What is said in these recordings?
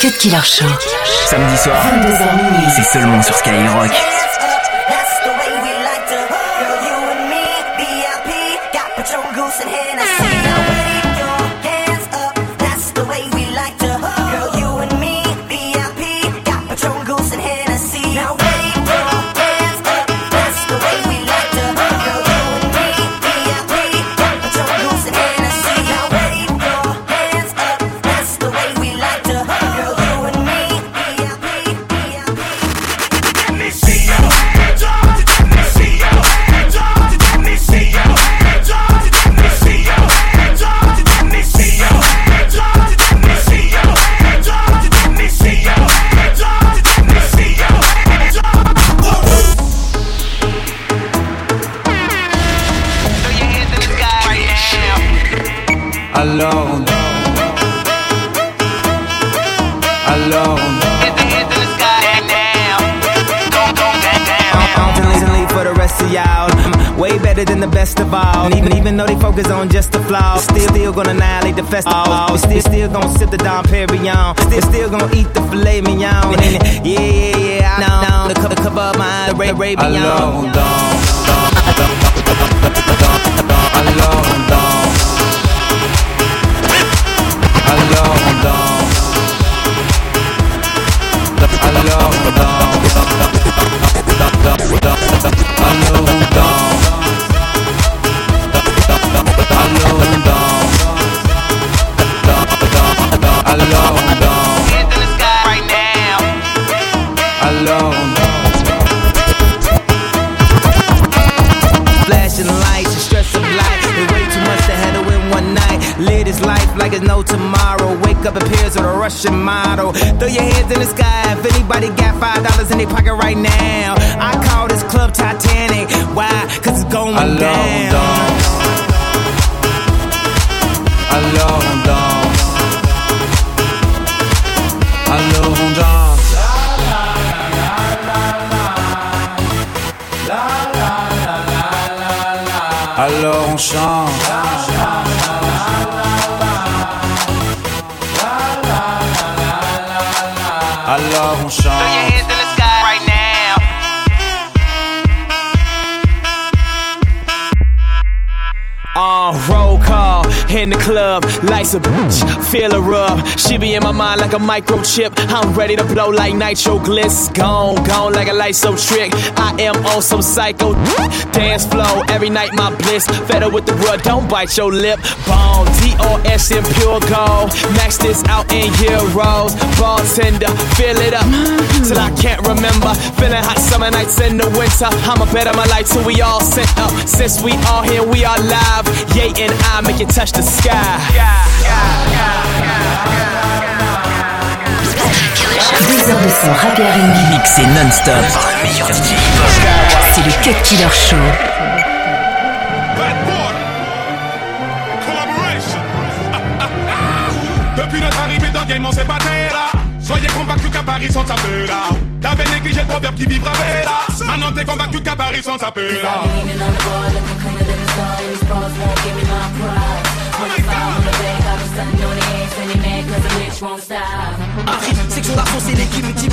Cut Killer Show. Samedi soir, 22h minuit. c'est seulement sur Skyrock. That's the way we like to Girl, you and me, VIP Got Patron, Goose and Hennessy Alone. Alone. Constantly for the rest of y'all. Way better than the best of all. And even even though they focus on just the flaws, still still gonna annihilate the festival. Still still gonna sip the Dom Perignon. Still still gonna eat the filet mignon. Yeah yeah yeah, I know. The cover cover up my Arabian. Alone. Alone. It's no tomorrow. Wake up appears with a Russian model. Throw your hands in the sky if anybody got five dollars in their pocket right now. I call this club Titanic. Why? Cause it's going Alone. down. Down. Alone. Down. Alone. Down. Alors on chante. Alors on chante. Uh, roll call in the club, lights a bitch, feel a rub. She be in my mind like a microchip. I'm ready to blow like nitro gliss. Gone, gone like a light so trick. I am on some psycho dance flow every night. My bliss, fed up with the wood. Don't bite your lip. Bone, DOS in pure gold. Max this out in euros. Bartender, fill it up till I can't remember. Feeling hot summer nights in the winter. I'ma bet on my life till we all sent up. Since we all here, we are live. Yay and I make it touch the sky. 2 heures de son rap et R&B. Mixé non-stop par le meilleur DJ hip-hop. C'est le Cut Killer Show. Depuis notre arrivée dans game, on s'est battu là. Soyez convaincus qu'à Paris, sans taper là. T'avais négligé le proverbe qui vivra là. Maintenant t'es convaincu qu'à Paris, sans taper là. Harry, section d'argent, c'est l'équipe dit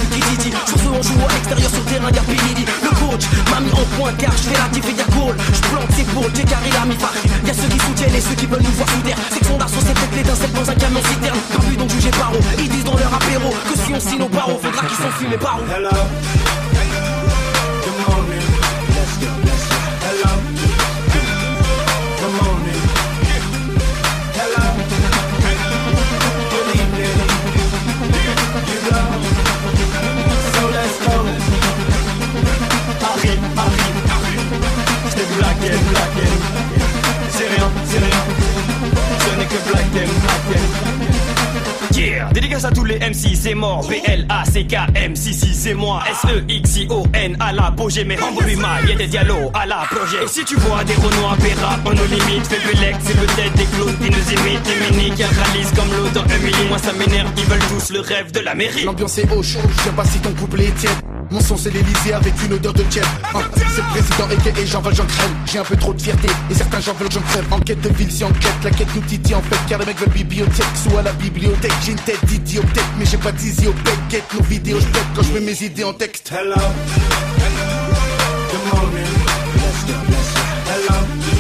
Chose on joue à l'extérieur sur le terrain, y'a Le coach m'a mis en point car je fais la diff et y'a goal. Je plante ses boules, j'ai carré la mi Y'a ceux qui soutiennent et ceux qui veulent nous voir sous terre. Section d'argent, c'est peut-être l'étincelle dans un camion citerne. Pas vu donc jugé par Ils disent dans leur apéro que si on signe nos barreaux Faudra qu'ils s'enfuient mes barreaux C'est MC, c'est mort. B-L-A-C-K-M, si si c'est moi. S-E-X-I-O-N à l'apogée. Mais en ma y'a des dialogues à la projet. Et si tu vois des Renois, Péra, on nos limites. Fais c'est peut-être des clowns qui nous imitent. Des mini qui réalisent comme l'eau dans millier. Moi ça m'énerve, ils veulent tous le rêve de la mairie. L'ambiance est au chaud, je sais pas si ton couplet est tiède. Mon son c'est l'Elysée avec une odeur de tiède. Hein, c'est le président et j'en veux j'en. J'ai un peu trop de fierté et certains j'en veulent j'en crève. Enquête de ville si enquête, la quête nous titille en fait. Car les mecs veulent bibliothèque, soit à la bibliothèque. J'ai une tête d'idiot peut-être, mais j'ai pas pec. Get nos vidéos, je quand je mets mes idées en texte. Hello. Good morning. Hello.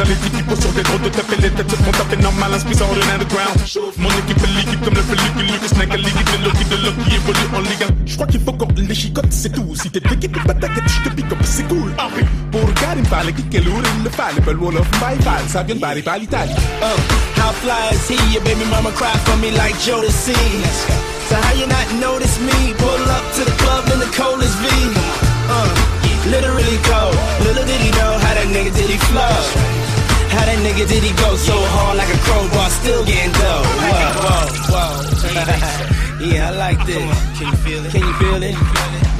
Là les qui posent sur des drones de taper les têtes se font taper normal, inspirant de l'underground. Mon équipe est liquide comme le pellicule, Lucas Snake, liquide, le Loki de Loki évolue en Ligue 1. Je crois qu'il faut qu'on les chicote, c'est tout. Si t'es d'équipe, pas tête, je pique up, c'est cool. Henri, pour Karim, fallait kicker lourd, il le fallait, belle wall of my fall, ça vient de Bari, par l'Italie. Uh, how fly is he? Your baby mama cry for me like Jodeci. So how you not notice me?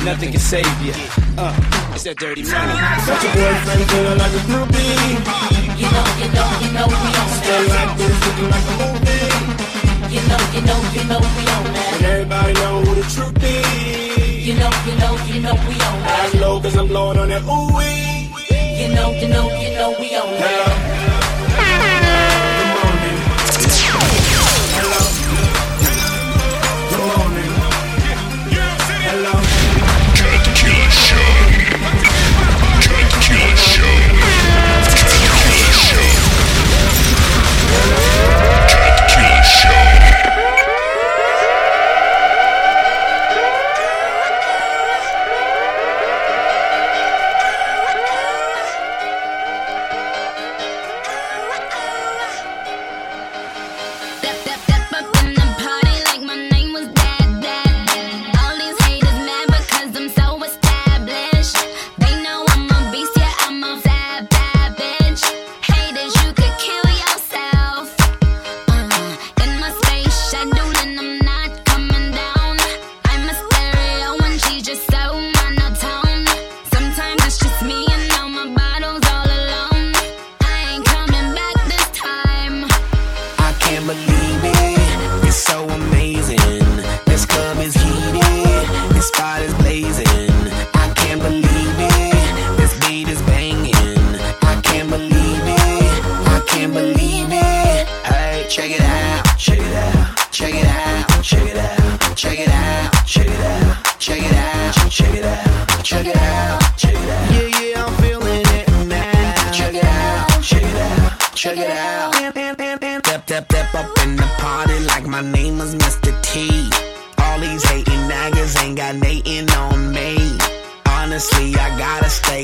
Nothing can save you. Uh, it's that dirty money. Got your boyfriend feeling like a groupie. You know, you know, you know we on Stay that. like this, looking like a movie. You know, you know, you know we on And that. everybody know who the truth is. You know, you know, you know we on that. low cause I'm blowing on that ooh wee. You know, you know, you know we on Hello.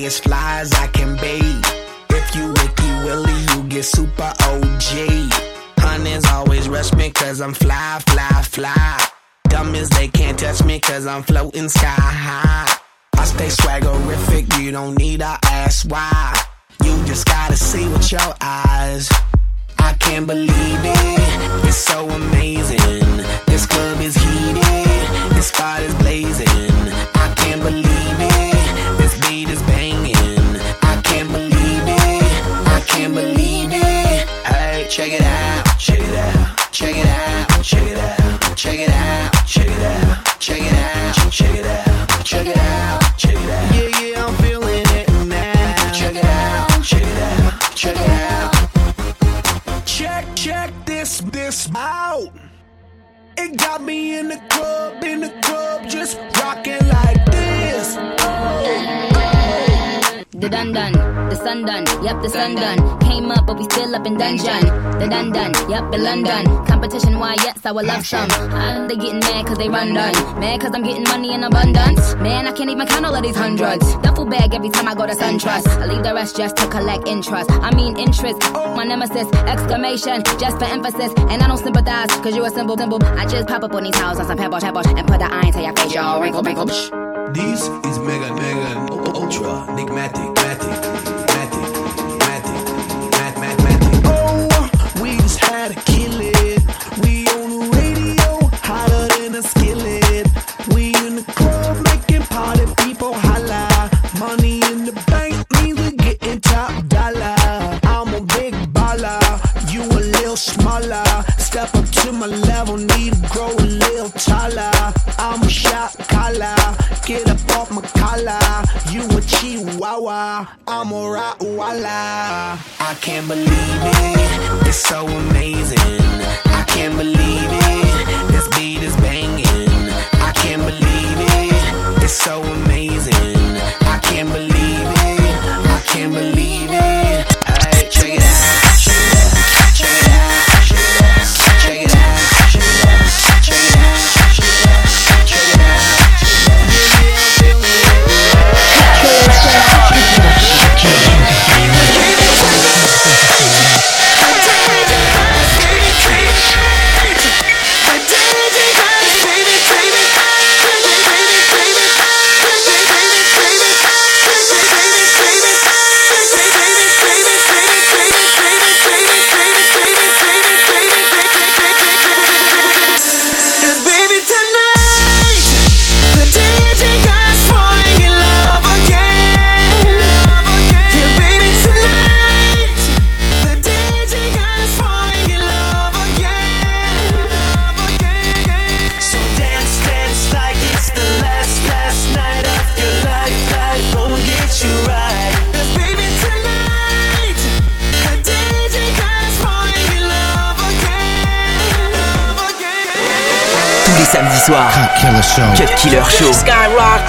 As fly as I can be. If you Wiki Willie, you get super OG. Hunters always rush me cause I'm fly, fly, fly. Dumb as they can't touch me cause I'm floating sky high. I stay swaggerific, you don't need to ask why. You just gotta see with your eyes. I can't believe it. It's so amazing. This club is heated. This spot is blazing. Check it out. Check it out. Check it out. Check it out. Check it out. Check it out. Check it out. Check it out. Check it out. Check it out. Yeah, yeah, I'm feeling it now. Check it out. Check it out. Check it out. Check, check this, this out. It got me in the club, in the club, just rocking like this. The dun dun, the sun done, yep, the sun done. Came up, but we still up in dungeon. The dun dun, yep, in London. Competition, why, yes, I would love some. Uh, they getting mad cause they run done. Mad cause I'm getting money in abundance. Man, I can't even count all of these hundreds. Duffel bag every time I go to SunTrust. I leave the rest just to collect interest. I mean, interest, my nemesis, exclamation, just for emphasis. And I don't sympathize cause you a simple, simple. I just pop up on these houses, some pebble, pebble, and put the iron to your face, y'all. Wrinkle, wrinkle, psh. This is Mega Mega Ultra Enigmatic Matic Matic can't believe it, it's so amazing. I can't believe it, Tous les samedis soirs. Cut Killer Show. Cut Killer Show. Skyrock.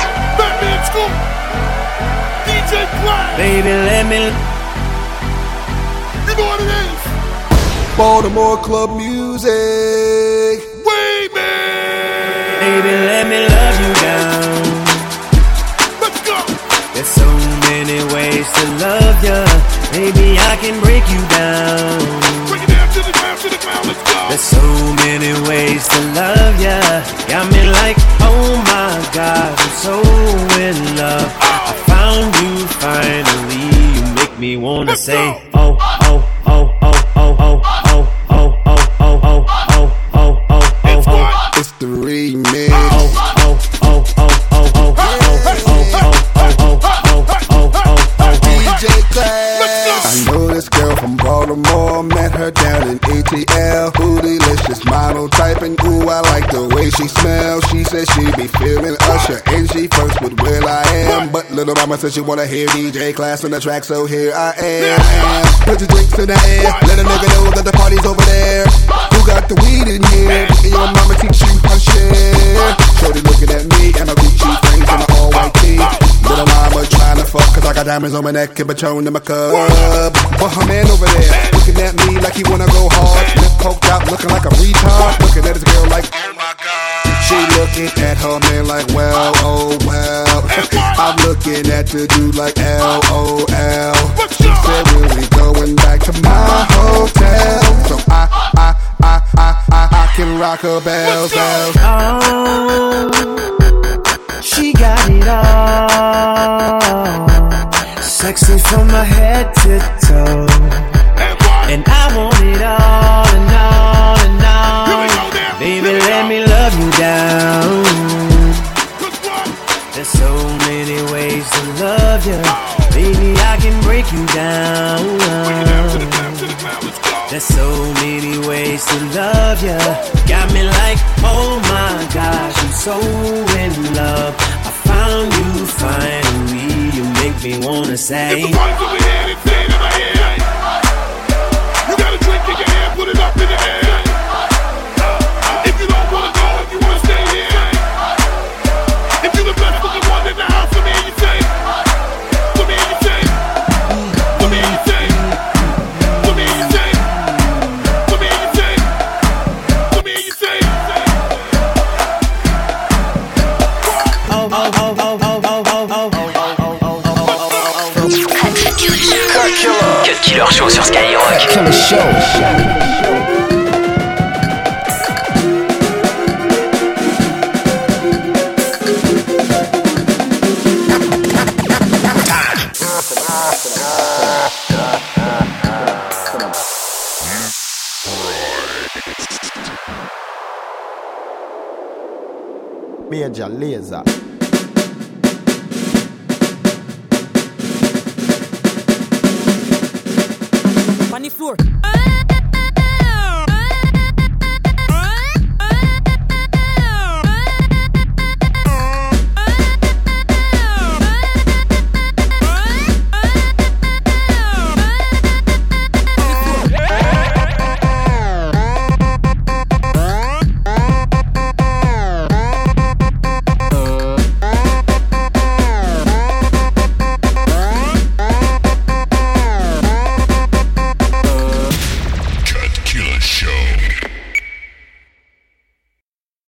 DJ Black. Baby, let me. You know what it is? Baltimore club music. Way man. Baby, let me love you down. Let's go. There's so many ways to love ya. Baby, I can break you down. Bring it down to the ground, to the ground. Let's go. There's so many ways to love ya. Got me like, oh my god, I'm so in love. I found you finally. You make me wanna say, oh, little mama said she wanna hear DJ Class on the track. So here I am. Put your drinks in the air. Let a nigga know that the party's over there. Who got the weed in here? And your mama teach you how to share. Shorty looking at me and my Gucci frames and my all white tee. Little mama trying to fuck cause I got diamonds on my neck and Patron in my cup. But her man over there looking at me like he wanna go hard. Lip poked out looking like a retard. Looking at his girl like. She looking at her man like, well, oh well. I'm looking at the dude like, LOL. She said, when we going back to my hotel? So I, I, I, I, I, I can rock her bells, bells. Oh, she got it all. Sexy from my head to toe. So many ways to love you. Baby, I can break you down. There's so many ways to love you. Got me like, oh my gosh, I'm so in love. I found you finally. You make me wanna say. If the party's over here, say in my head. You got a drink in your hand, put it up in the air. If you don't wanna Aquele show. Medialeza. York.